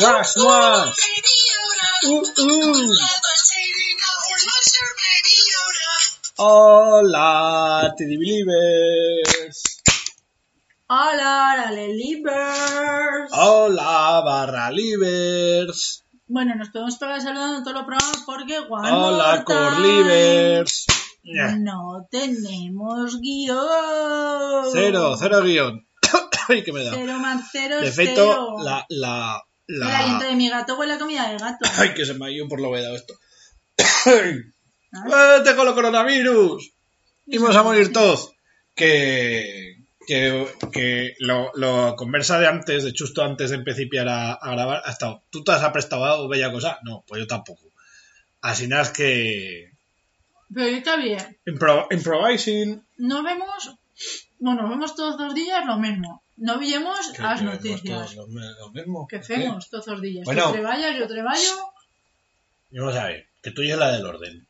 Más, más. Uh, uh. Hola, Teddy Believers. Hola, dale libers. Hola, barra livers. Bueno, nos podemos pegar saludando en todos los programas porque one Hola, livers. Ya. No tenemos guion. Cero, cero guion. Ay, que me da. Cero más cero De cero. la, la, El aliento la... de mi gato huele a comida de gato. Ay, que se me ha ido por lo vedado esto. ¡Eh, tengo el coronavirus! Y vamos a morir todos. Que, que, que lo, lo conversa de antes, de justo antes de empezar a, a grabar, ha estado, ¿tú te has aprestado bella cosa? No, pues yo tampoco. Así nada es que... Pero está bien. Impro, improvising. Nos vemos, bueno, nos vemos todos los días lo mismo. No vemos Que- las que noticias. todos Lo, mismo. Que ¿Qué? hacemos todos los días. Bueno. Tú treballas, yo treballo. Vamos a ver, que tú ya es la del orden.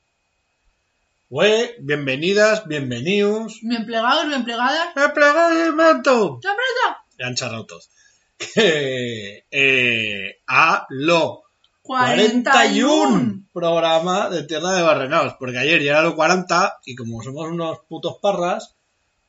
Güey, bienvenidas, bienvenidos. Bien plegados, bien plegadas. ¡Me plegó el manto! ¡Te aprieta! Ya han charrado todos. Que, eh, a lo 41. programa de Tierra de Barrenaos. Porque ayer ya era lo 40 y como somos unos putos parras,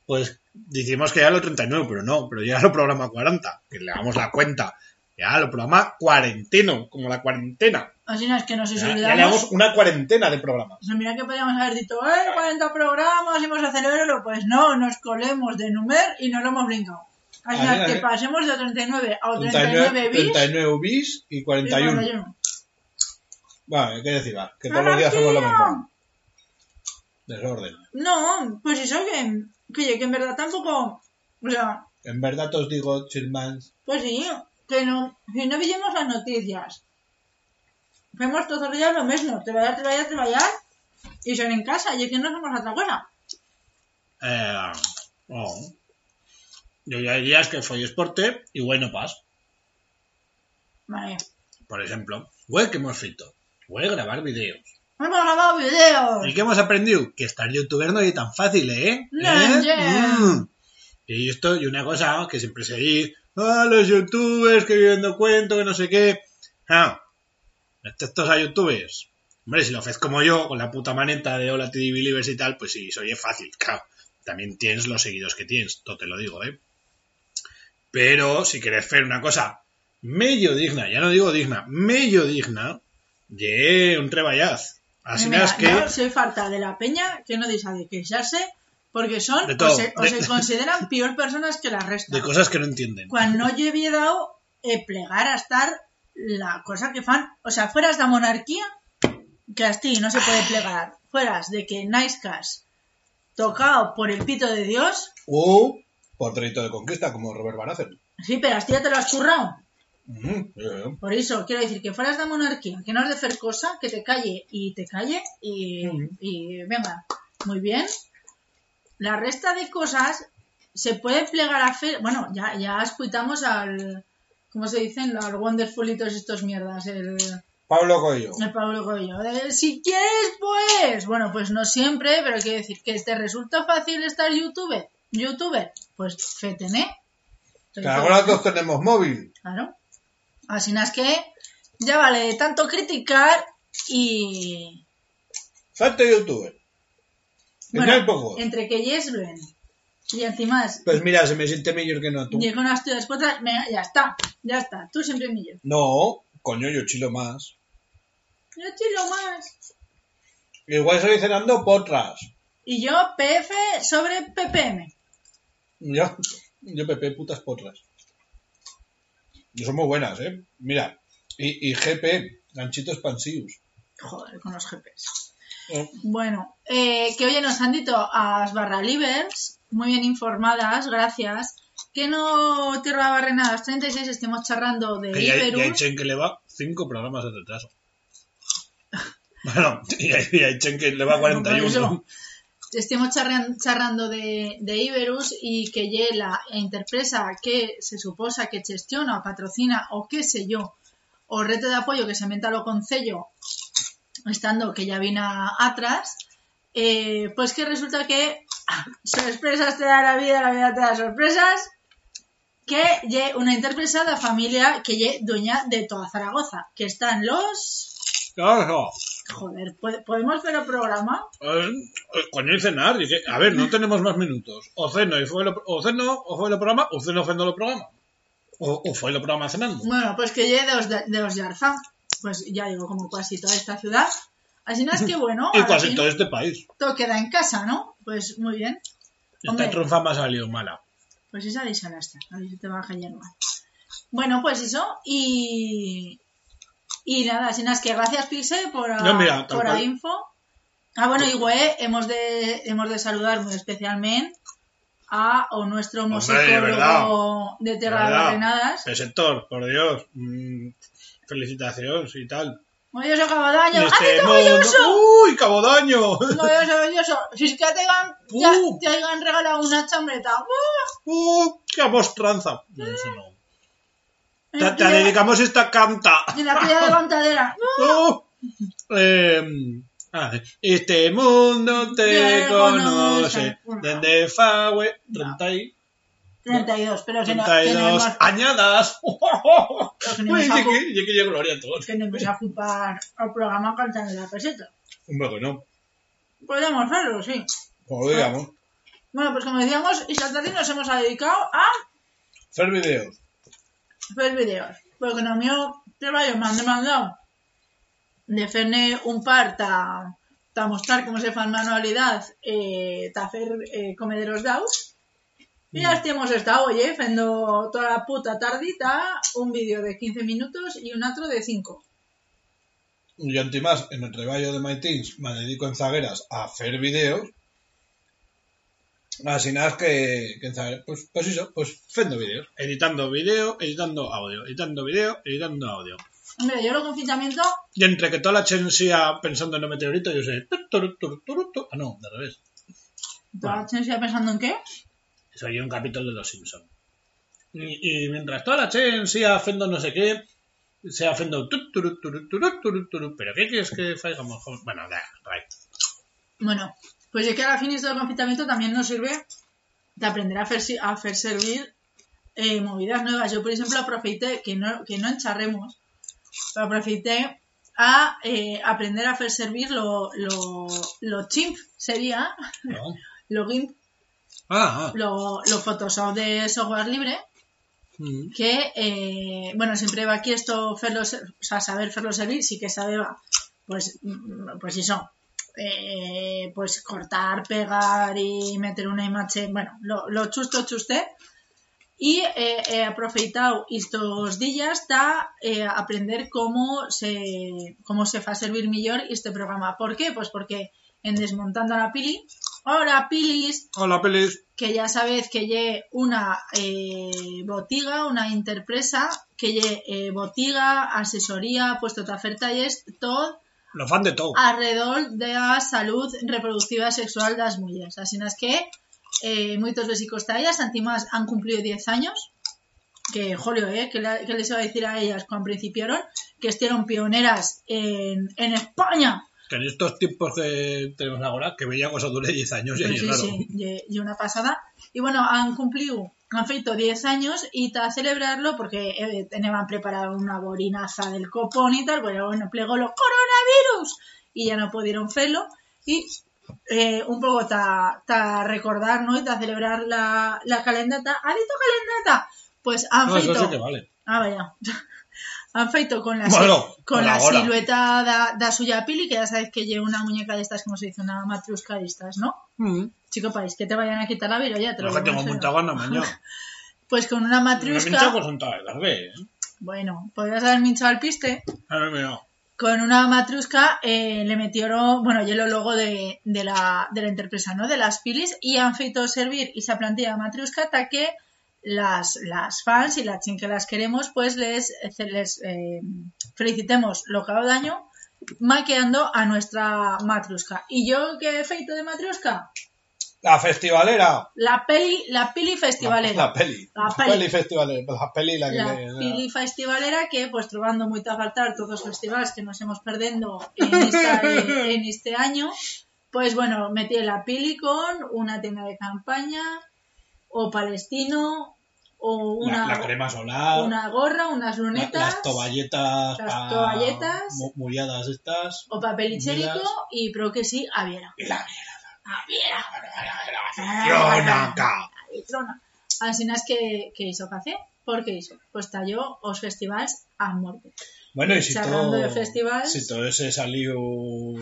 pues decimos que ya lo 39, pero no, pero ya lo programa 40. Que le damos la cuenta. Ya lo programa cuarenteno, como la cuarentena. Así no es que nos Ya, ya le olvidamos. damos una cuarentena de programas. O sea, mira que podríamos haber dicho, eh, 40 programas, hemos a celebrarlo. Pues no, nos colemos de numer y nos lo hemos brincado. Así es que pasemos de 39 a 39 39, bis 39 bis y y 41. 41. Vale, ¿qué decir? Que todos los días somos lo mismo. Desorden. No, pues eso que, que, que en verdad tampoco, o sea, En verdad os digo, chilmans, pues sí, que no, si no veíamos las noticias, vemos todos los días lo mismo, te vayas, te vayas, te vayas, y son en casa, y es que no hacemos otra cosa. eh, no. Yo ya diría que fue esporte y bueno pas. Vale, Por ejemplo, güey, que hemos feito. Güey, grabar vídeos. Hemos grabado videos. ¿Y qué hemos aprendido? Que estar youtuber no es tan fácil, ¿eh? No, ¿Eh? yeah. Mm. Y esto, y una cosa que siempre se dice, ah, los youtubers que viviendo cuento, que no sé qué. Ah, estos a youtubers. Hombre, si lo haces como yo, con la puta maneta de Hola TD Believers y tal, pues sí, soy fácil, claro. También tienes los seguidores que tienes, todo te lo digo, ¿eh? Pero si quieres hacer una cosa medio digna, ya no digo digna, medio digna, de un treballaz. Así Mira, que... yo soy falta de la peña que no dice de queixarse porque son De o se, o De- se consideran peor personas que la resta. de cosas que no entienden. Cuando yo había dado eh, plegar a estar la cosa que fan, o sea, fueras de monarquía, que a ti no se puede plegar, fueras de que Nice Cash tocado por el pito de Dios, O por delito de conquista, como Robert Baratheon. sí, pero a ti ya te lo has currado. Eh, Por eso, quiero decir que fueras de monarquía, que no has de hacer cosa, que te calle y te calle y, venga, muy bien. La resta de cosas se puede plegar a hacer, bueno, ya, ya escuchamos al, ¿cómo se dicen? Al Wonderful y todos estos mierdas, el, Pablo Coelho. el Pablo Coelho. de, si quieres, pues, bueno, pues no siempre, pero quiero decir que te resulta fácil estar youtuber, youtuber, pues fetene. Que ahora todos tenemos móvil. Claro. Así es que ya vale de tanto criticar y. Salte youtuber. Que no hay poco. entre que Yesben y encima Pues mira, se me siente mejor que no tú. llega unas tuyas cuotas, ya está, ya está, tú siempre millón. No, coño, yo chilo más. Yo chilo más. Igual estoy cenando potras. Y yo PF sobre PPM. Yo, yo Pepe, putas potras. Y son muy buenas, ¿eh? Mira. Y, y GP, ganchitos expansivos. Joder, con los GPs. Eh, Bueno, eh, que hoy nos han dicho a las barra livers, muy bien informadas, gracias, que no Tierra Barrenadas 36 estemos charrando de Que ya, ya hay Iberus. chen que le va cinco programas de retraso. Bueno, y hay, y hay chen que le va Por eso, 41. Estemos charrando de, Iberus y que lle la empresa que se suposa que gestiona o patrocina o qué sé yo, o reto de apoyo que se menta lo concello, estando que ya vino atrás, eh, pues que resulta que sorpresas te da la vida, la vida te da sorpresas, que lle una empresa de familia que lle dueña de toda Zaragoza, que están los... Claro. Joder, ¿pod- ¿podemos hacer el programa? Eh, Coño, y cenar. dice, a ver, no tenemos más minutos. O ceno, y fue lo, o ceno, o fue el programa, o ceno, fue el programa. O, o fue el programa cenando. Bueno, pues que lle de los de, de los Yarza, pues ya digo, como casi toda esta ciudad. Así no es que bueno, Y casi todo este país. todo queda en casa, ¿no? Pues muy bien. Esta trunfa me ha salido mala. Pues esa de Salasta, a ver si te baja ya no. Bueno, pues eso, y. Y nada, sin más que gracias, Pixel, por, a- No, mira, tal por la info. Ah, bueno, y güey, hemos de, hemos de saludar muy especialmente a o nuestro musicólogo de, De Terra. Barrenadas. El sector, por Dios. mm, felicitaciones y tal. Maravilloso Cabodaño. ¡Ah, qué mundo- maravilloso! ¡Uy, cabodaño! Maravilloso, maravilloso. Si es que te hayan, ya- Uh. te hayan regalado una chambreta. ¡Uh, qué amostranza! No, eso no. Te, te dedicamos esta canta. Y la tía de cantadera. Eh, ah, este mundo te conoce. Desde Fagüe, 30 y 32, pero que no, que no 32 hemos, añadas. Uy, hemos y acu- que, y que llega Gloria a todos. vamos a ocupar al programa cantando la peseta. Hombre, que no. Podemos hacerlo, sí. Como digamos. Bueno, pues como decíamos, Isla Tardi nos hemos dedicado a Hacer vídeos. Hacer vídeos. Porque no mío trabajo me han demandado de fer-ne un par ta, ta mostrar cómo se fan manualidad eh, ta hacer eh, comederos daus. Y ya hemos estado, oye, haciendo toda la puta tardita un vídeo de 15 minutos y un otro de 5. Yo antimás, en el trabajo de My Teens, me dedico en zagueras a hacer vídeos. Así nada es que, pues, pues eso, pues haciendo vídeos. Editando vídeo, editando audio, editando vídeo, editando audio. Hombre, yo el confinamiento Y entre que toda la chen siga pensando en el meteorito, yo sé. Ah, no, de revés. ¿Toda la gente sigue pensando en qué? Soy un capítulo de Los Simpsons. Y, y mientras toda la chen siga haciendo no sé qué, sea haciendo. ¿Pero qué quieres que faigamos? Bueno, da, right. Bueno, pues ya que ahora fin esto del confinamiento también nos sirve de aprender a hacer, a hacer servir eh, movidas nuevas. Yo, por ejemplo, aproveité, que no, que no encharremos, aproveité a eh, aprender a hacer servir lo, lo, lo chimp sería, ¿No? lo GIMP, Ah, ah. lo, lo Photoshop de software libre, Mm. que, eh, bueno, siempre va aquí esto, ser- o sea, saber hacerlo servir, sí que sabe, va, pues, mm, pues eso, eh, pues cortar, pegar y meter una imagen, bueno, lo, lo chusto chuste. Y eh, he aproveitado estos días para aprender cómo se, cómo se fa servir mejor este programa. ¿Por qué? Pues porque en Desmontando a la Pili, ahora Pilis, Hola, pelis. que ya sabéis que lle una eh, botiga, una interpresa, que lle eh, botiga, asesoría, puesto de hacer talleres, todo Lo fan de todo. alrededor de la salud reproductiva sexual de las mujeres. Así es que eh, muchos besicos de ellas, antimás han cumplido 10 años, que jolio, eh, que, la- que les iba a decir a ellas cuando principiaron, que estuvieron pioneras en, en España Que en estos tiempos que tenemos ahora, que veía cosa dure 10 años y Pues sí, raro. sí, y, una pasada. Y bueno, han cumplido, han feito 10 años y para celebrarlo, porque eh, tenían preparado una borinaza del copón y tal, pero bueno, plegó lo coronavirus y ya no pudieron hacerlo. Y eh, un poco ta, ta recordar, ¿no? Y ta celebrar la, la calendata. ¿Ha visto calendata? Pues han No, eso feito... sí que vale. Ah, vaya. Han feito con la, Bueno, con la silueta da, da suya pili, que ya sabes que lleva una muñeca de estas, como se dice, una matrusca de estas, ¿no? Mm. Chico, país, que te vayan a quitar la vida ya, te lo Lo digo tengo mucha gana mañana. Pues con una matrusca, con Santa tarde, ¿eh? bueno, podrías haber minchado al piste. Ver, mira. Con una matrusca eh, le metieron, bueno, y el logo de, de la, de la empresa, ¿no? De las pilis, y han feito servir esa plantilla de matrusca hasta que las, las fans y la chin que las queremos, pues les, les eh, felicitemos lo que ha dado daño maqueando a nuestra matrusca. ¿Y yo qué he feito de matrusca? La festivalera. La peli, la pili festivalera. La, la peli. La peli. festivalera. La peli la que la le... Pili Festivalera que, pues, trobando muy a faltar todos los festivales que nos hemos perdiendo en, esta- eh, en este año, pues, bueno, metí la Pili con una tienda de campaña, o Palestino, o una, la, la crema solar, una gorra, unas la- lunetas las tovalletas, las pa- tovalletas. mu- muriadas estas, o papel higiénico y pero que sí, aviera. la. Aviera. Trona. Así es que, que hizo café, porque hizo, pues talló os festivals a muerte. Bueno, y si todo, de festivals. si todo ese salió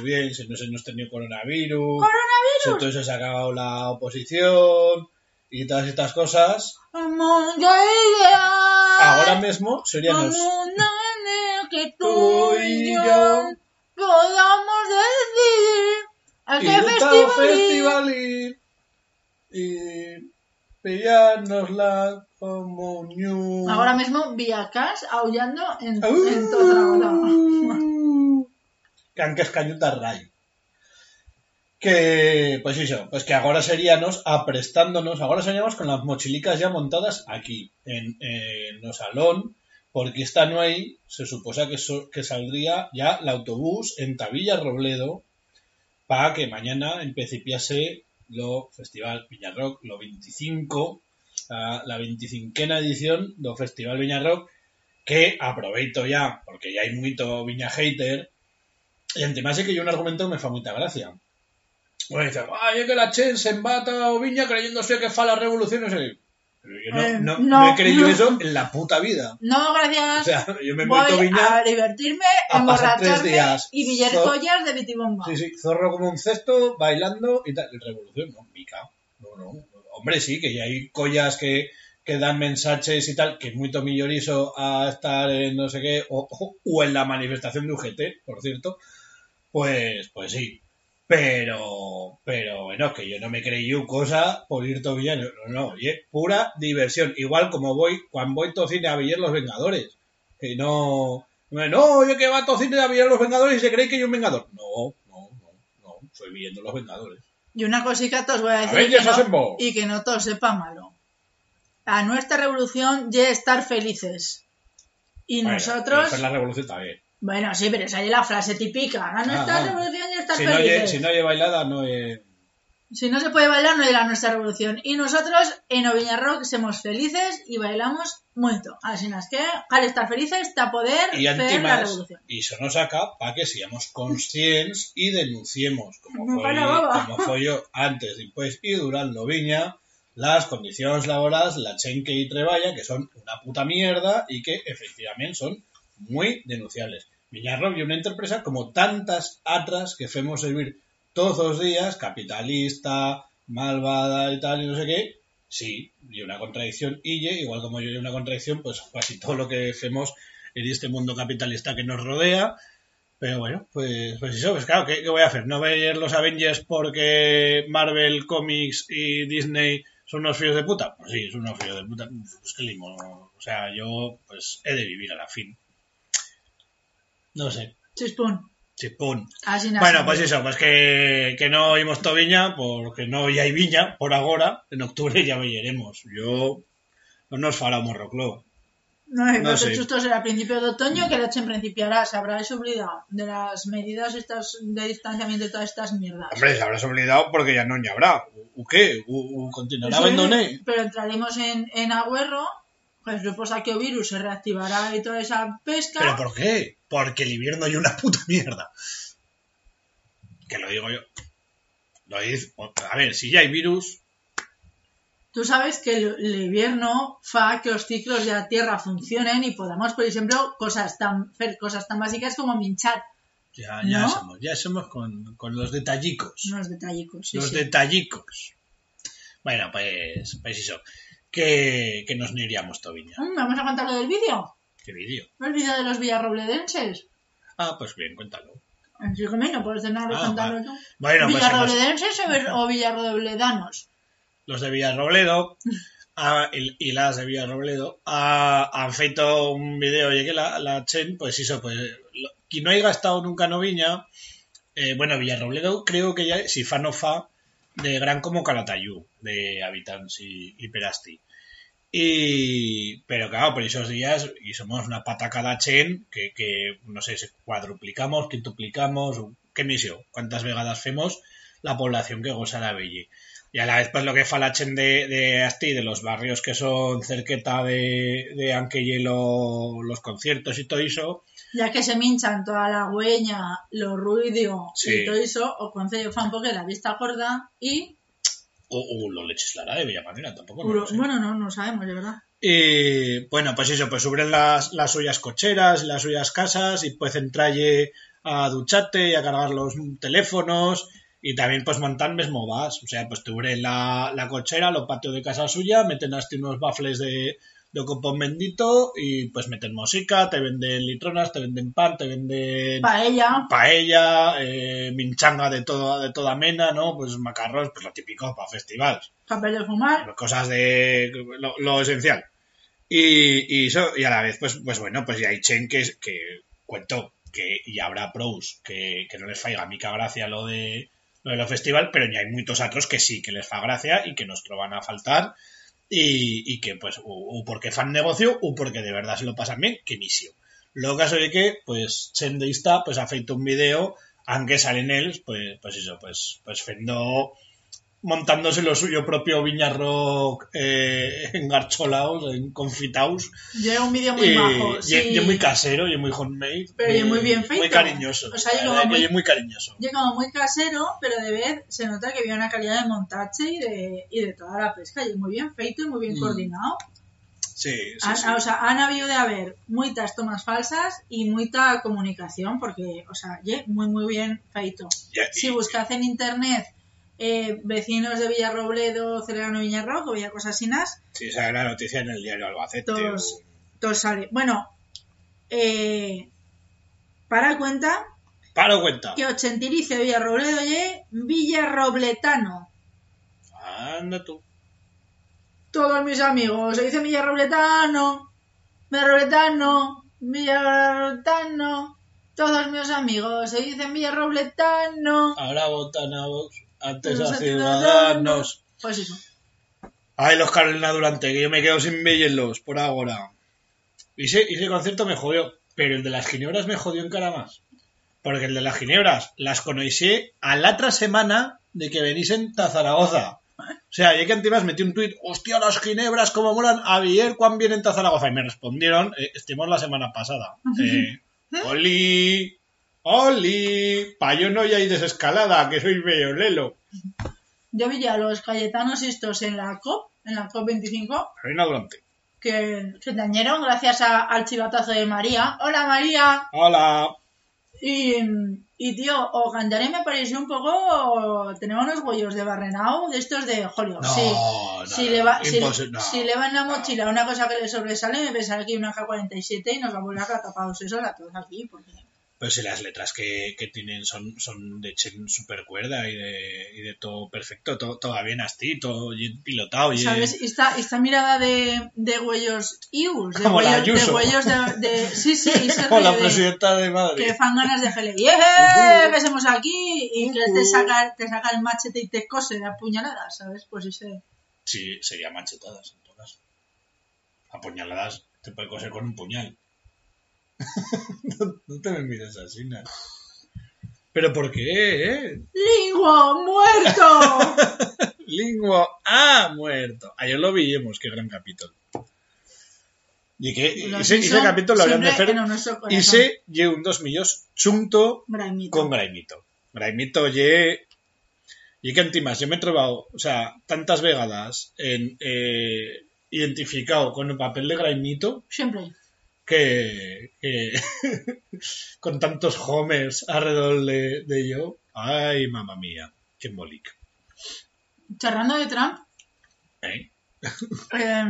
bien, si no se nos tenido coronavirus, ¡Coronavirus! si todo se ha acabado la oposición y todas estas cosas, ahora mismo seríamos que tú y yo podamos decidir a qué festival, ir. festival ir y pillarnos la comunión. Ahora mismo Viacas aullando en, Au. en Zaragoza. que han que escañuta ray. Que, pues eso, pues que ahora seríamos aprestándonos, ahora seríamos con las mochilicas ya montadas aquí, en, en salón, porque esta no hay, se suposa que, saldría ya el autobús en Tavilla Robledo para que mañana empecipiase lo Festival Viñarrock, lo 25, la, la 25 edición do Festival Viñarrock, que aproveito ya, porque ya hay mucho viña hater, y además es que yo un argumento me fa mucha gracia. Bueno, dice, ay, es que la Chen se embata o viña creyéndose que fa la revolución, no sé. Pero yo no, Eh, no, no, no he creído eso en la puta vida. No, gracias. O sea, yo me he Voy viña, a divertirme, a pasar tres emborracharme días. y pillar Zo- collas de bitibomba. sí, sí, zorro como un cesto, bailando y tal. Revolución, no, mica. No, no. Hombre, sí, que ya hay collas que, que dan mensajes y tal, que es muy millorizo a estar en no sé qué, o, o- o en la manifestación de UGT, por cierto, pues, pues sí. Pero, pero bueno, que yo no me creí cosa por ir todo bien. No, no, pura diversión. Igual como voy, cuando voy todo cine a ver los Vengadores. Que no, no, yo que va todo cine a ver los Vengadores y se cree que yo un Vengador. No, no, no, no, estoy viendo los Vengadores. Y una cosita te os voy a decir que no- y que no todo sepa malo. A nuestra revolución ya estar felices. Y Bueno, nosotros... esa es la revolución también. Bueno, sí, pero esa es la frase típica. A nuestra Ah, ah. revolución ya estar Si no, si no hay bailada, no es... Si no se puede bailar, no la nuestra revolución. Y nosotros en Oviña Rock somos felices y bailamos mucho. Así es que, al estar felices, está poder Y hacer la revolución. y eso nos saca para que seamos conscientes y denunciemos, como No fue, como fue yo antes, después y durante Viña, las condiciones laborales, la chenque y treballa, que son una puta mierda y que efectivamente son muy denunciables. Rock y una empresa como tantas otras que hacemos servir todos los días, capitalista, malvada y tal, y no sé qué, sí, y una contradicción, y igual como yo y una contradicción, pues casi todo lo que hacemos en este mundo capitalista que nos rodea, pero bueno, pues, pues eso, pues claro, ¿qué, qué voy a hacer? ¿No ver los Avengers porque Marvel Comics y Disney son unos fríos de puta? Pues sí, son unos fríos de puta, pues qué limo, o sea, yo pues he de vivir a la fin. No sé, Chispún. chipón. Así nace. Bueno, pues eso, pues que, que no oímos to viña, porque no ya hay viña por ahora, en octubre ya veremos. Yo no nos fará morroclo. No, no sé. Esto será a principio de otoño que la Chen principiará. Se habrá olvidado de las medidas estas de distanciamiento y todas estas mierdas. Hombre, se habrás olvidado porque ya no ni habrá. ¿U qué? ¿U, u continuará Sí, abandoné? Pero entraremos en, en Agüerro, pues después a que o virus se reactivará y toda esa pesca. ¿Pero por qué? Porque el invierno hay una puta mierda. Que lo digo yo. Lo a ver, si ya hay virus, Tú sabes que el, el invierno fa que los ciclos de la Tierra funcionen y podamos, por ejemplo, cosas tan, cosas tan básicas como minchar ya, ya ¿No? somos, ya somos con, con los detallicos. unos detallicos. Sí, los sí. detallicos. Bueno, pues, pues eso. Que, que nos iríamos Toviña. Mm, Vamos a contar lo del vídeo. ¿Qué vídeo? El vídeo de los villarrobledenses. Ah, pues bien, cuéntalo. Así que no puedes tener Ah, contarlo tú. Bueno, pues ¿Villarrobledenses o villarrobledanos? los de Villarrobledo ah, y, y las de Villarrobledo ah, han feito un vídeo, oye, que la, la Chen, pues eso, pues, lo, quien no haya estado nunca en Viña, eh, bueno, Villarrobledo creo que ya, si fa no fa, de gran como Calatayú, de Habitants y, y Perasti. Y, pero claro, por esos días, y somos una pataca de Chen, que, que, no sé, se cuadruplicamos, quintuplicamos, qué misión, cuántas vegadas hacemos la población que goza la Belle. Y a la vez, pues lo que falachen de, de Asti, de los barrios que son cerqueta de, de Anque hielo, los conciertos y todo eso, Ya que se minchan toda la hueña, los ruidos Sí. y todo eso, o concello fan porque la vista gorda y... o, o lo legislará de tampoco Uro- lo sé. Bueno, no, no sabemos, de verdad. Y bueno, pues eso, pues subren las, las suyas cocheras, las suyas casas y pues entralle a duchate y a cargar los teléfonos y también pues montan mesmo vas, o sea, pues tubren la, la cochera, los patios de casa suya, meten hasta unos bafles de, de copón bendito y pues meten música, te venden litronas, te venden pan, te venden Paella, paella, eh, minchanga de toda, de toda mena, ¿no? Pues macarrones, pues lo típico para festivales papel de fumar, cosas de lo, lo esencial. Y, y eso, y a la vez, pues, pues bueno, pues ya hay chen que, que cuento que y habrá pros que, que no les faiga mica gracia lo de lo de lo festival, pero ya hay muchos otros que sí que les fa gracia y que nos van a faltar y, y que pues o, porque fan negocio o porque de verdad se lo pasan bien, que misio. Lo caso de que, pues, Chen de Ista, pues ha feito un video, aunque salen ellos, pues, pues eso, pues, pues fendo montándose lo suyo propio Viña Rock eh, engarcholaos, en confitaos. llega un vídeo muy y, majo. y- sí. y es muy casero, y muy homemade. Pero y es muy bien Muy feito. cariñoso. O sea, la y como muy- y muy cariñoso. Llega como muy casero, pero de vez se nota que había una calidad de montaje y de, y de toda la pesca. Y muy bien feito y muy bien Mm. coordinado. Sí, sí, Han- sí. O sea, han habido de haber muchas tomas falsas y mucha comunicación, porque, o sea, ye muy, muy bien feito. Ya- Si buscas en internet eh, vecinos de Villarrobledo, Celerano cosas así, Sí, esa era la noticia en el diario Albacete. Todos. todo sale. Bueno, eh, para cuenta Paro cuenta. que Ochentilice Villarrobledo ye Villarrobletano. Anda tú. Todos mis amigos se dicen Villarrobletano, Villarrobletano, Villarrobletano. Todos mis amigos se dicen Villarrobletano. Ahora votan a Vox, antes a ciudadanos. Pues eso. Ay, los Carolina Durante, que yo me quedo sin verlos por ahora. Y ese, ese concierto me jodió, pero el de las ginebras me jodió en cara más. Porque el de las ginebras las conocí a la otra semana de que venisen a Zaragoza. O sea, ya que antes metí un tuit, hostia, las ginebras, cómo molan, ayer cuán vienen a Zaragoza. Y me respondieron, eh, estuvimos la semana pasada. Eh, Oli, Oli, pa' yo no ya hay desescalada, que soy bello lelo. Yo vi ya los cayetanos estos en la COP, en la COP 25, Carolina Durante. que se dañaron gracias a- al chivatazo de María. ¡Hola María! Hola. Y, y tío, o Gandaré me pareció un poco. Tenemos unos huellos de barrenao de estos de Jolio. No, sí. no, si, no, le va, si, imposible, no. si le va en la mochila una cosa que le sobresale, me pensará que hay una K-47 y nos va a volar a tapados esos a todos aquí. Porque... Pero si las letras que, que tienen son, son de chen super cuerda y de, y de todo perfecto, todo, todo bien así, todo pilotado. Y, ¿Sabes? Esta, esta mirada de, de huellos ius, de Como huellos, de, Ayuso. huellos de, de- Sí, sí, Como la presidenta de Madrid. que fan ganas de gele. ¡Yeah! Que somos aquí y que te saca, te saca el machete y te cose de apuñaladas, ¿sabes? Pues ese. Sí, sería machetadas en todas. Apuñaladas te puede coser con un puñal. No, no te me mires así, ¿no? ¿Pero por qué, eh? ¡Linguo muerto! Lingua ha muerto. Ayer lo vimos, qué gran capítulo. Y que Los ese, ese capítulo lo habrían de hacer y se lle un dos millos chunto Braimito. con Graimito. Graimito lle y que antimas, yo me he trobado, o sea, tantas vegadas en eh, identificado con el papel de Graimito Siempre. Que, que con tantos homers alrededor de, de yo. Ay, mamá mía, qué embolica. Charrando de Trump, ¿Eh? eh,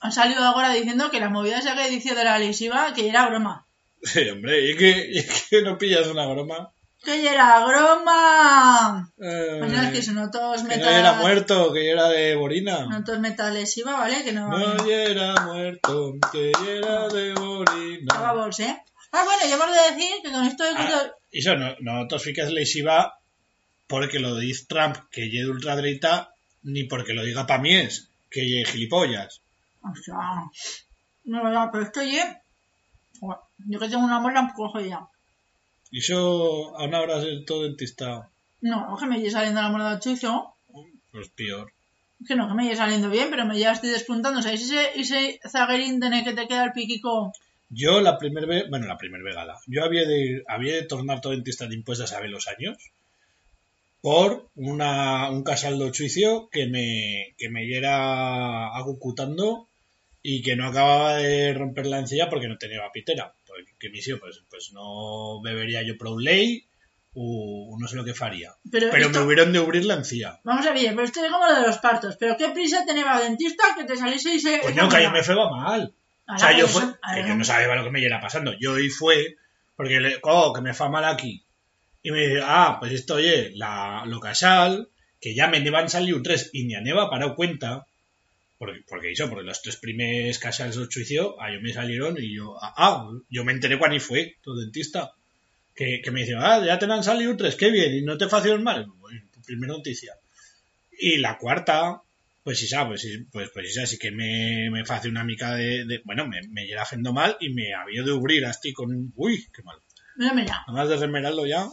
han salido ahora diciendo que la movida esa que dice de la lesiva, que era broma. Sí, hombre, y que, y que no pillas una broma. ¡Que era broma! Eh, que son todos que no metal. era muerto, que era de Borina. No todos metal lesiva, ¿vale? Que no. No era muerto, que era de Borina. Vamos, ¿eh? Ah, bueno, yo hemos de decir que con esto de Ah, Eso no, nosotros ficas lesiva porque lo dice Trump que lle de ultradereita, ni porque lo diga pa' mí es, que lle gilipollas. O sea, no, no, pero esto ya. Yo que tengo una muela un poco eso a una hora de todo dentista. No, que me llegue saliendo la del chuzo. Pues peor. Que no, que me lleve saliendo bien, pero me ya estoy despuntando. ¿Sabéis ese, ese zaguerín de que te queda el piquico? Yo la primera vez, bueno, la primera vegada, yo había de, había de tornar todo dentista de impuestos a saber los años por una, un casal de juicio que me, que me iera agucutando y que no acababa de romper la encilla porque no tenía pitera. Que misio, pues, pues no bebería yo pro ley o no sé lo que faría. Pero, Pero esto- me hubieron de abrir la encilla. Vamos a ver, pero esto es como lo de los partos. Pero qué prisa tenía el dentista que te saliese y se... Pues no, que yo me feba mal. O sea, yo, fue, que yo no sabía lo que me iba pasando. Yo hoy fue, porque le, oh, que me fa mal aquí. Y me dice, ah, pues esto, oye, la, lo casal, que ya me nevan salido tres y ni a neva parado cuenta, porque, porque hizo, porque los tres primeros casals del juicio, a yo me salieron y yo, ah, ah, yo me enteré cuando fue, tu dentista, que, que me dice, ah, ya te han salido tres, qué bien, y no te facieron mal. Bueno, primera noticia. Y la cuarta, pues sí, pues sí, pues, pues sí, que me, me hace una mica de, de- bueno, me, me llega haciendo mal y me había de abrir así con, uy, qué mal. Mira, mira. Además de remerarlo ya,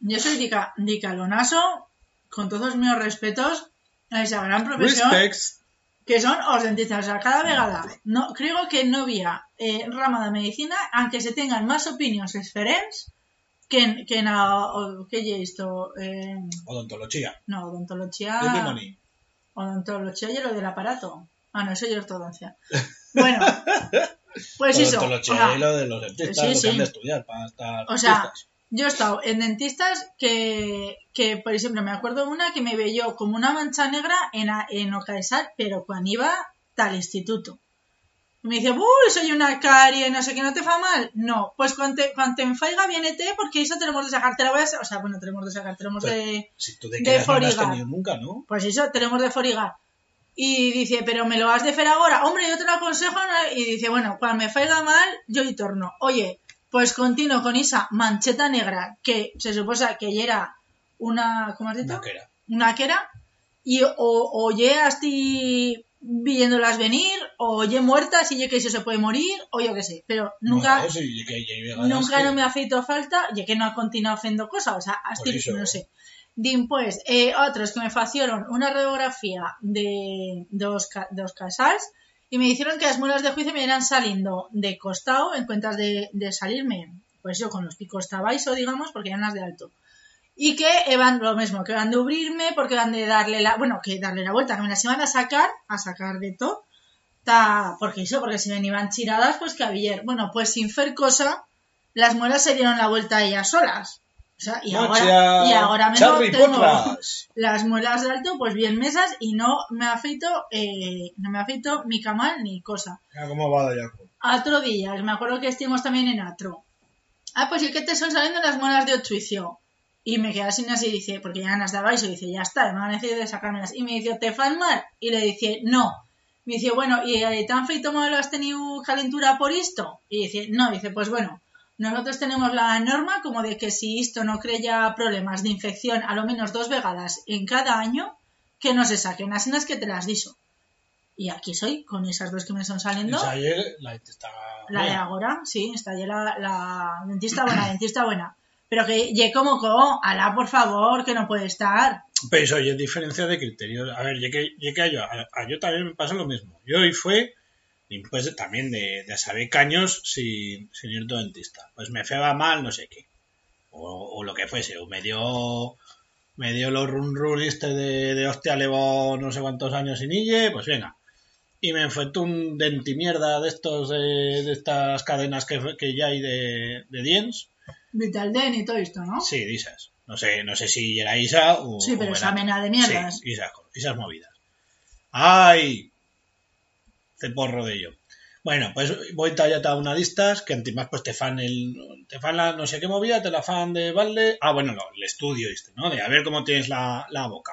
Yo soy Dica, Dicalonaso, con todos mis respetos a esa gran profesión respects, que son os dentistas. O sea, cada vegada, no, creo que no había eh, rama de medicina, aunque se tengan más opiniones diferentes que en, que en a, o, que lle eh, odontología, no, odontología, odontología y lo del aparato. Ah, no, eso ya es ortodoncia. Bueno, pues eso. o Odontología y lo de los dentistas, sí, lo que sí. han de estudiar para estar O sea. Yo he estado en dentistas que, que, por ejemplo, me acuerdo una que me veía como una mancha negra en, a- en Ocaesal, pero cuando iba tal instituto. Y me dice, uy, soy una carie, no sé qué, ¿no te fa mal? No, pues cuando te, cuando te enfaiga, viénete, porque eso tenemos de sacar, te la voy a... O sea, bueno, tenemos de sacar, tenemos Pues- de... Si tú de de no lo has tenido nunca, ¿no? Pues eso, tenemos de forigar. Y dice, pero me lo has de hacer ahora. Hombre, yo te lo aconsejo. ¿no? Y dice, bueno, cuando me faiga mal, yo y torno. Oye, pues continuo con esa mancheta negra que se suposa que ya era una, ¿cómo has dicho? Una quera. Y o, o ya estoy viéndolas venir, o ya muertas y que eso se puede morir, o yo qué sé. Pero nunca, sí, que, que nunca que- no me ha feito falta, ya que no ha continuado haciendo cosas, o sea, hasta no sé. Din, pues, eh, otros que me facieron una radiografía de dos, dos casals y me dijeron que las muelas de juicio me eran saliendo de costado en cuentas de, de salirme, pues yo con los picos tabaiso, digamos, porque eran las de alto. Y que van lo mismo, que van de abrirme, porque van de darle la, bueno, que darle la vuelta, que me las iban a sacar, a sacar de todo, ta, porque eso, porque si me iban chiradas, pues que había, bueno, pues sin fer cosa, las muelas se dieron la vuelta ellas solas. O sea, y ahora, y ahora me Charry tengo las muelas de alto, pues bien mesas, y no me afeito, eh, no me afeito ni camal ni cosa. Cómo va. Otro día, me acuerdo que estuvimos también en Atro. Ah, pues sí que te son saliendo las muelas de ochuicio. Y me quedé así así y dice, porque ya las daba y se dice, ya está, no han decidido de sacármelas. Y me dice, ¿te fan mal? Y le dice, no. Me dice, bueno, ¿y eh, tan feito modelo has tenido calentura por esto? Y dice, no, dice, pues bueno, nosotros tenemos la norma como de que si esto no crea problemas de infección a lo menos dos vegadas en cada año, que no se saquen. Así no es que te las diso. Y aquí soy, con esas dos que me son saliendo. Esa ayer la. La de ahora, sí, está allí la, la dentista buena, dentista buena. Pero que ye como co, alá, por favor, que no puede estar. Pero eso, es diferencia de criterios. A ver, ya que, ya que a, yo, a, a yo también me pasa lo mismo. Yo hoy fue, pues también de, de saber caños sin, sin ir todo dentista. Pues me feba mal, no sé qué. O, o lo que fuese. O me dio, me dio los run run este de, de hostia, llevo no sé cuántos años sin ille, pues venga. Y me enfrentó un dentimierda de estos, de, de estas cadenas que, que ya hay de, de dientes. Vitalden y todo esto, ¿no? Sí, de esas. No sé, no sé si era Isa o. Sí, pero o esa mena de mierdas. Sí, esas, esas movidas. ¡Ay! Te de ello. Bueno, pues voy ya a una de estas que antimás pues te fan el te fan la no sé qué movida, te la fan de balde. Ah, bueno, lo- el estudio este, ¿no? De a ver cómo tienes la, la boca.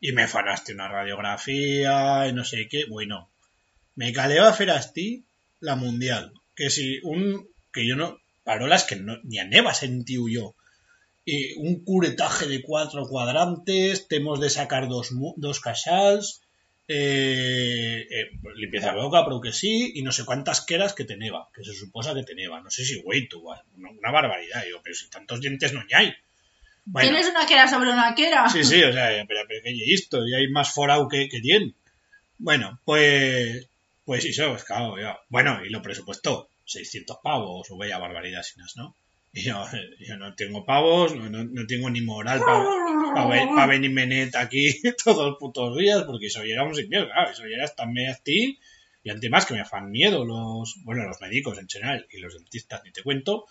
Y me fanaste una radiografía y no sé qué. Bueno, me caleo a hacer asti la mundial. Que si un que yo no parolas que no, ni a neva sentido yo y un curetaje de cuatro cuadrantes, tenemos de sacar dos, dos casals, eh, eh, limpieza de boca, pero que sí, y no sé cuántas queras que teneva, que se suposa que teneva, no sé si güey, tú, una, una barbaridad, digo, pero si tantos dientes no hay. Bueno, Tienes una quera sobre una quera. sí, sí, o sea, pero, pero que hay esto, y hay más forao que, que tiene. Bueno, pues, pues eso, pues claro, bueno, y lo presupuestó, 600 pavos o bella barbaridad, sin más, ¿no? Yo, no tengo pavos, no, no, tengo ni moral para venirme net aquí todos los putos días, porque eso ya era un miedo, claro, eso ya era hasta medio ti, y ante más que me fan miedo los, bueno, los médicos en general y los dentistas, ni te cuento.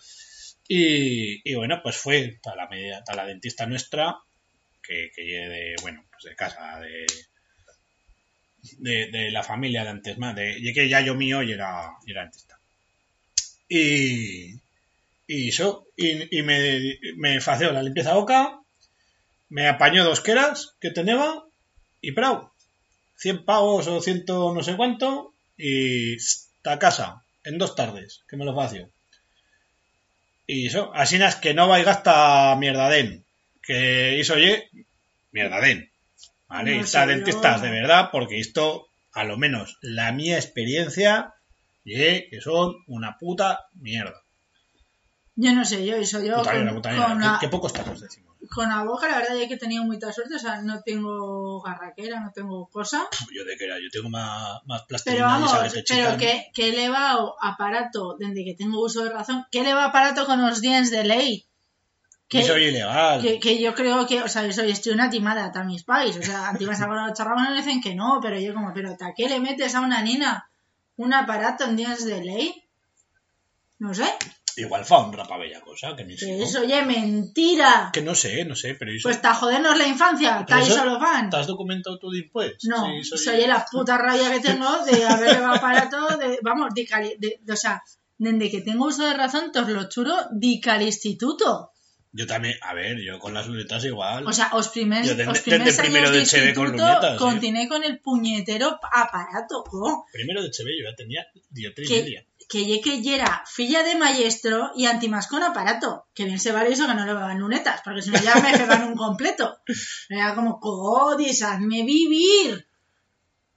Y, y bueno, pues fue para la, media, para la dentista nuestra, que, que de, bueno, pues de casa, de, de, la familia de antes más, de, que ya yo mío y era, y era dentista. Y, y eso, y, y me, me la limpieza boca, me apañó dos queras que tenía y prau. 100 pavos o ciento no sé cuánto y a casa en dos tardes, que me lo fació. Y eso, así es que no vais gasta mierdadén, que hizo oye mierdadén. ¿Vale? No está dentistas yo- de verdad, porque esto, a lo menos la mía experiencia, ye que son una puta mierda. Yo no sé, yo eso, yo con, mierda. con ¿Qué, la, qué pocos tacos decimos? con la boca la verdad es que he tenido mucha suerte, o sea, no tengo garraquera, no tengo cosa. Yo de que era, yo tengo más, más Pero vamos, pero que, que elevado aparato, desde que tengo uso de razón, que elevado aparato con los dientes de ley. Que, Eso es ilegal. que, que yo creo que, o sea, yo soy, estoy una timada a mis pais, o sea, antimas ahora charramos y dicen que no, pero yo como, pero ¿a qué le metes a una nina un aparato en dientes de ley? No sé, Igual fa un rapabella cosa, que ni eso, oye, mentira. Que no sé, no sé, pero eso... Pues está jodernos la infancia, ahí eso- solo fan. ¿Te has documentado tú después? No, Sí, soy- soy la puta rabia que tengo de haber aparato, de, vamos, de, cali- de- de- o sea, desde que tengo uso de razón, te lo churo, dic al instituto. Yo también, a ver, yo con las lunetas igual. O sea, os primers, Yo desde- desde primero años de HB con lunetas, continué con el puñetero aparato, jo, Primero de HB yo ya tenía y que, ye que ye era filla de maestro y antimás con aparato. Que bien se vale eso que no le van lunetas, porque si no ya me pegan un completo. Era como, codis, hazme vivir.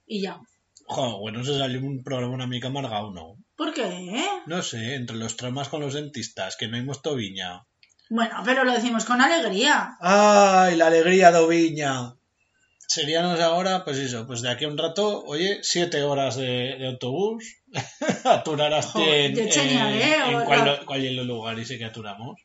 Y ya. Jo, bueno, se salió un programa una mica amargado, ¿no? ¿Por qué? No sé, entre los traumas con los dentistas, que no hay toviña. Bueno, pero lo decimos con alegría. ¡Ay, la alegría de Oviña! Seríanos ahora, pues eso, pues de aquí a un rato, oye, siete horas de, de autobús. Aturarás en, en, en cuál, cuál es el lugar y sí que aturamos.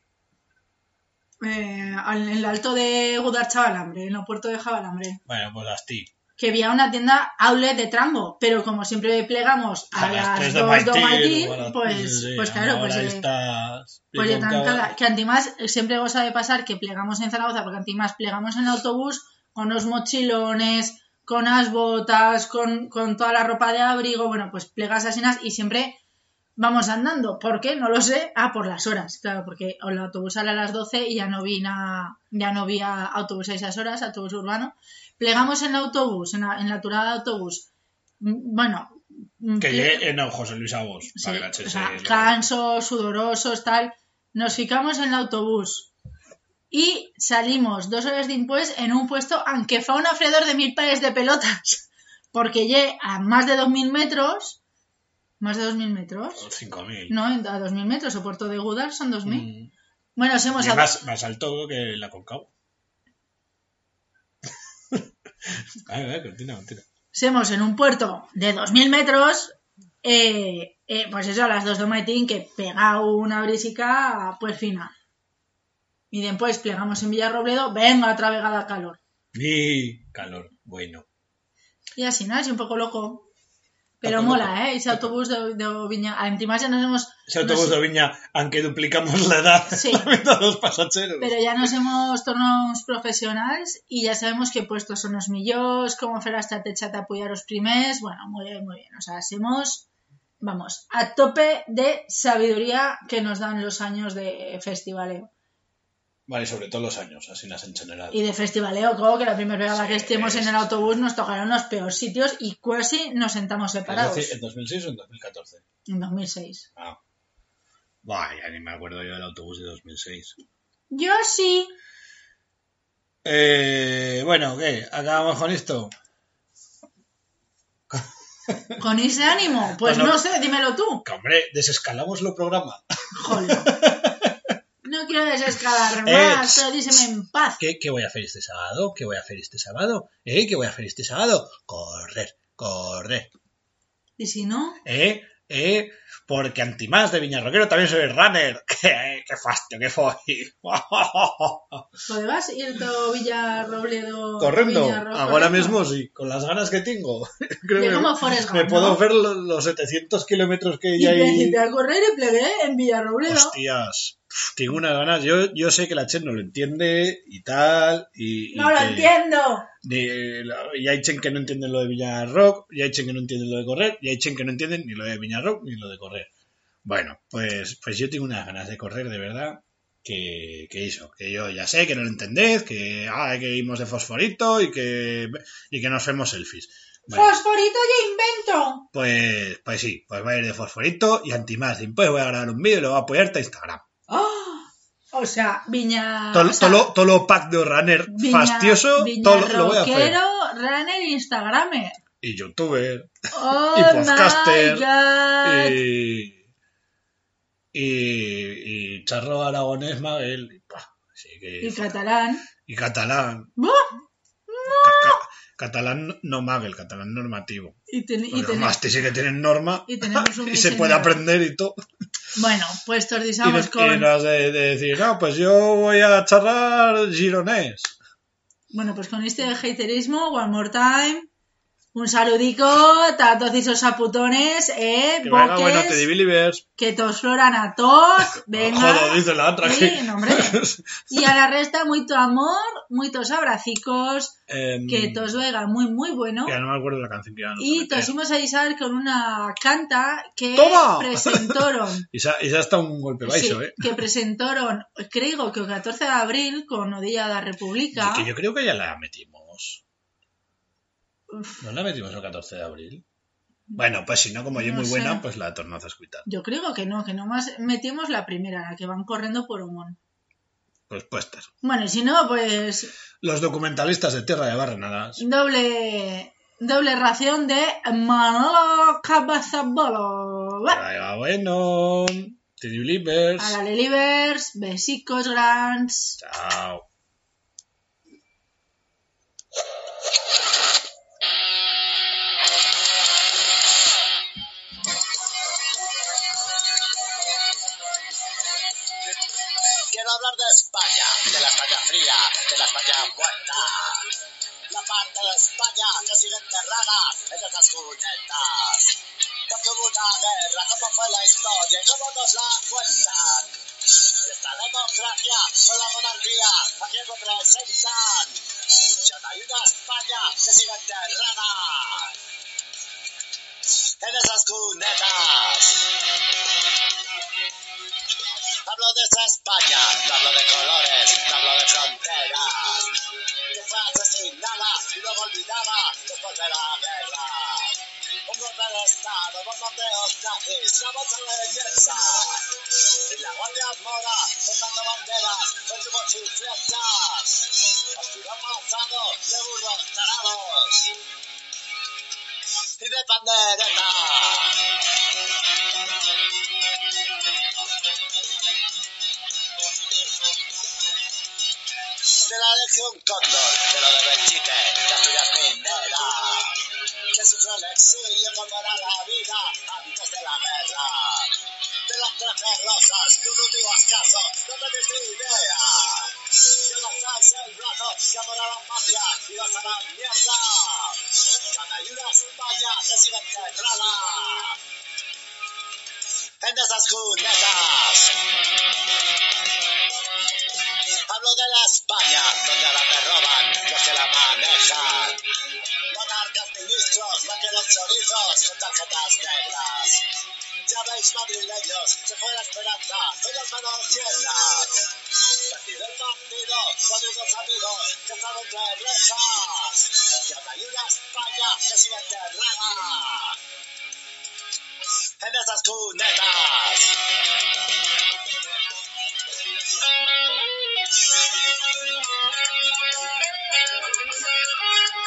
Eh, en el alto de Gudar Chavalambre, en el puerto de Javalambre. Bueno, pues las ti. Que había una tienda outlet de Trango, pero como siempre plegamos a, las 2 Maitín, de Maitín, pues, sí, pues claro, pues, estás pues con tan que antimás eh, siempre goza de pasar que plegamos en Zaragoza, porque antimás plegamos en el autobús con los mochilones, con las botas, con, con toda la ropa de abrigo, bueno, pues plegas así y siempre vamos andando. ¿Por qué? No lo sé. Ah, por las horas, claro, porque el autobús sale a las 12 y ya no vi na- ya no había autobús a esas horas, autobús urbano. Plegamos en el autobús, en la, en la turada de autobús. Mm, Bueno, mm, Que llegue, eh, no, José Luis Abos. Sí, o sea, cansos, sudorosos, tal. Nos ficamos en el autobús y salimos dos horas después en un puesto, aunque fue un ofredor de mil pares de pelotas, porque llegué a más de 2.000 metros, más de 2.000 metros, 5.000. no, a 2.000 metros, o Puerto de Gudar son 2.000. Mm. Bueno, hemos Y más, más alto que la Concagua. a ver, a ver, continúa, continúa. Semos en un puerto de 2.000 metros, eh, eh, pues eso, a las 2 de Maitín, que pega una brisica, pues fina. Y después plegamos en Villarrobledo, venga otra vegada a calor. Y calor, bueno. Y así, ¿no? Es un poco loco. Pero mola, loco. ¿eh? Ese autobús de, de Oviña. Ya nos hemos... Ese autobús nos- de Viña, aunque duplicamos la edad, Sí. todos los pasajeros. Pero ya nos hemos tornado profesionales y ya sabemos que puestos son los millors, cómo fer hasta techat apoyar los primers. Bueno, muy bien, muy bien. O sea, hacemos, vamos, a tope de sabiduría que nos dan los años de festivaleo. Vale, sobre todo los años, así las en general. Y de festivaleo, como que la primera vez Sí, que estemos en el autobús nos tocaron los peores sitios y casi nos sentamos Es separados. decir, ¿en 2006 o en 2014? En 2006. Ah. Vaya, ni me acuerdo yo del autobús de 2006. Yo sí. Eh, bueno, ¿qué? ¿Acabamos con esto? Con ese ánimo. Pues Bueno. no sé, dímelo tú. Que hombre, desescalamos el programa. Joder. No quiero desescalar Eh, más, pero díseme en paz. ¿Qué, ¿Qué voy a hacer este sábado? ¿Qué voy a hacer este sábado? ¿Eh? ¿Qué voy a hacer este sábado? Correr, correr. Y si no, ¿Eh? ¿Eh? Porque Antimás de Viñarroquero también soy runner. ¡Qué, qué fastidio, qué foi! podrás ir todo Villarrobledo. Corriendo. Ahora mismo sí, con las ganas que tengo. Creo que como Forrest me Gump, puedo lo- los 700 kilómetros que Y hay principio a correr y plegué en Villarrobledo. Hostias, tengo unas ganas. Yo, yo sé que la Chen no lo entiende y tal. Y, y No lo que- entiendo. y hay Chen que no entienden lo de Villarrock, y hay Chen que no entienden lo de correr, y hay Chen que no entienden ni lo de Villarrock ni lo de correr. Bueno, pues, pues yo tengo unas ganas de correr, de verdad, que, que eso, que yo ya sé que no lo entendéis, que, ah, que irnos de fosforito y que, y que nos hacemos selfies. Bueno, Fosforito y invento. pues, pues sí, pues voy a ir de fosforito y antimás. Después voy a grabar un vídeo y lo voy a apoyar a Instagram. ¡Ah! O sea, Viña. Todo, o sea, todo todo lo pack de runner Viña- fastioso, Viña todo lo, lo voy a hacer. runner, instagramer. Y youtuber, Oh Y podcaster, my God. y, y, y charro aragonés Maguel y, que- Y catalán. y catalán ca- catalán no Maguel catalán normativo Y, ten- y ten- además sí que tienen norma y tenemos un y se puede aprender y todo Bueno, pues tordizamos con. y no has de, de decir no pues yo voy a charlar gironés Bueno, pues con este haterismo, one more time. Un saludico, a todos esos saputones, eh, que boques, bueno te que tos floran a todos, venga. joder dice la otra Sí, no, hombre. Y a la resta, mucho amor, muchos abracicos, Em, que tos oiga muy, muy bueno. que no me acuerdo la canción que a Y tos a avisar con una canta que ¡Toma! presentaron. Y xa está un golpe baixo, sí, eh? que presentaron, creo que el 14 de abril, con o Día da República. Que yo creo que ya la metimos. ¿No la metimos el 14 de abril? Bueno, pues si no, como yo No muy sé. buena, pues la tornaz a escuchar. Yo creo que no, que nomás metimos la primera, la que van corriendo por Omón. Pues puestas. Bueno, y si no, pues Los documentalistas de Tierra de Barrenadas. doble doble ración de Manolo Cabezabolo. Vaya, bueno. Teddy Believers. A la Delivers, besicos grands. Chao. Sigue enterrada en esas cunetas. Porque hubo una guerra, cómo fue la historia cómo nos la cuentan. Y esta democracia con la monarquía a quien representan. Ya no hay una España que siga enterrada en esas cunetas. Hablo de esa España, hablo de colores, hablo de fronteras. Que fue asesinada y luego olvidada después de la guerra. Un golpe de Estado, bombardeos nazis, bolsa de belleza. Y la Guardia Mora, soltando banderas, con yugos y flechas. Oscuro pasado de burros tarados. Y de de la Legión Cóndor, de lo de Belchite, de Asturias Minera, que sufrió el exilio era la vida antes de la guerra. De las trece rosas, de un último escaso, no tenéis ni idea. Y lanzáis el brazo que amor a la patria y a la mierda. Una España que sigue enterrada en esas cunetas. La España, donde ahora te roban los que la manejan. Monarcas, ministros, vaqueros chorizos con tarjetas negras. Ya veis, madrileños, se fue la esperanza en las manos llenas. Partido el partido, cuadritos amigos que están entre rejas. Y una España que sigue enterrada en esas cunetas. Thank you.